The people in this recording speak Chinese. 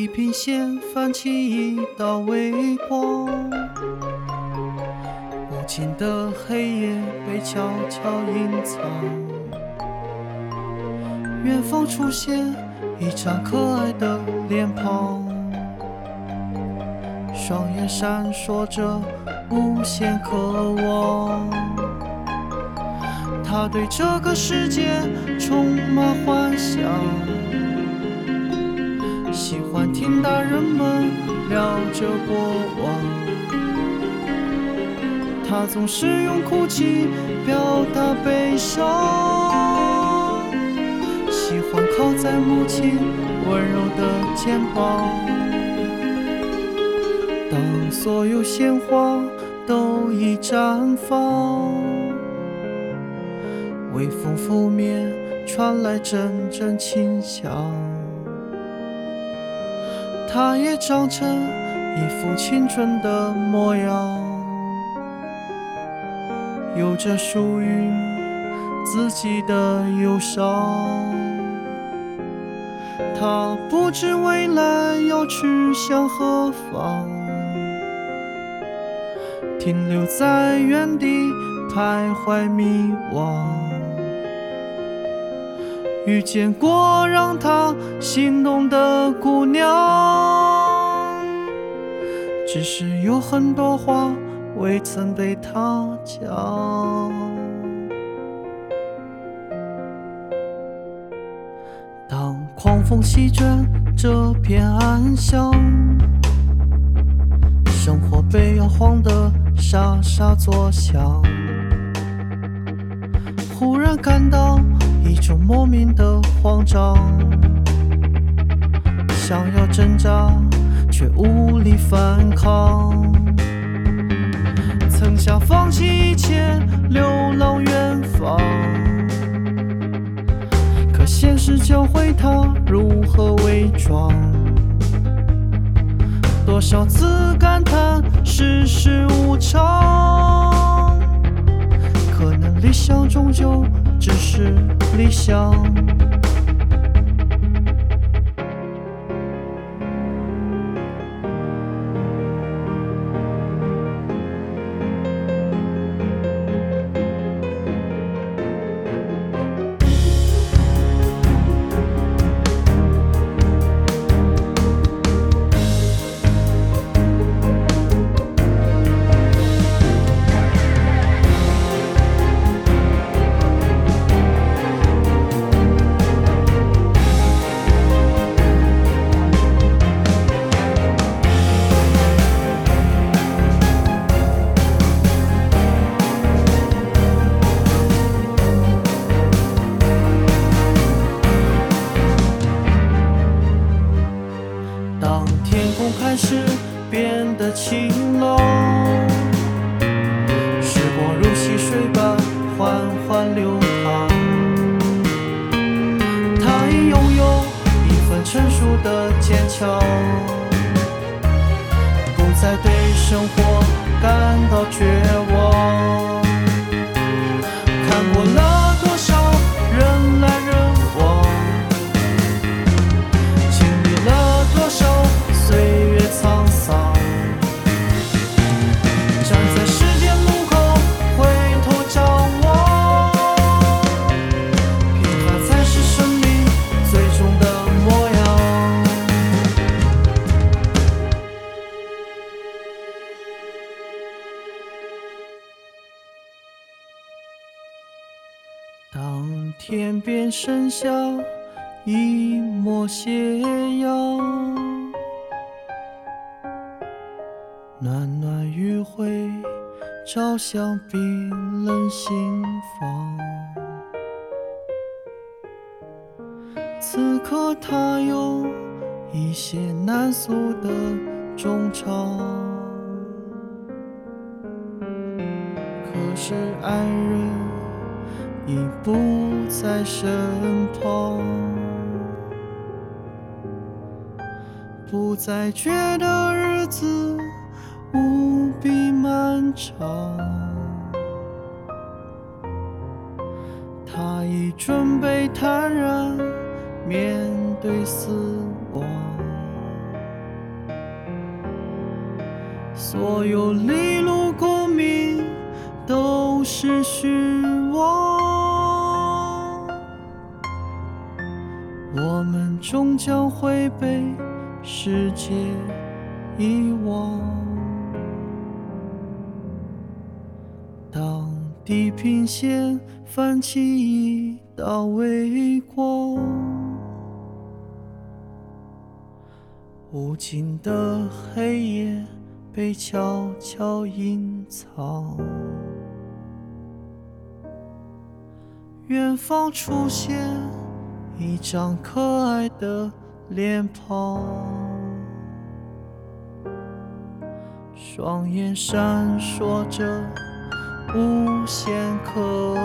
地平线泛起一道微光，无尽的黑夜被悄悄隐藏。远方出现一张可爱的脸庞，双眼闪烁着无限渴望。他对这个世界充满幻想，喜欢听大人们聊着过往。他总是用哭泣表达悲伤，喜欢靠在母亲温柔的肩膀。当所有鲜花都已绽放。微风拂面，传来阵阵清香。它也长成一副青春的模样，有着属于自己的忧伤。它不知未来要去向何方，停留在原地徘徊迷惘。遇见过让他心动的姑娘，只是有很多话未曾对她讲。当狂风席卷这片暗巷，生活被摇晃得沙沙作响，忽然感到。一种莫名的慌张，想要挣扎却无力反抗，曾想放弃一切流浪远方，可现实教会他如何伪装。多少次感叹世事无常，可能理想终究。只是理想。当天边剩下一抹斜阳，暖暖余晖照向冰冷心房。此刻他有一些难诉的衷肠，可是爱人。已不在身旁，不再觉得日子无比漫长。他已准备坦然面对死亡。所有利禄功名都是虚妄，我们终将会被世界遗忘。当地平线泛起一道微光，无尽的黑夜。被悄悄隐藏，远方出现一张可爱的脸庞，双眼闪烁着无限渴。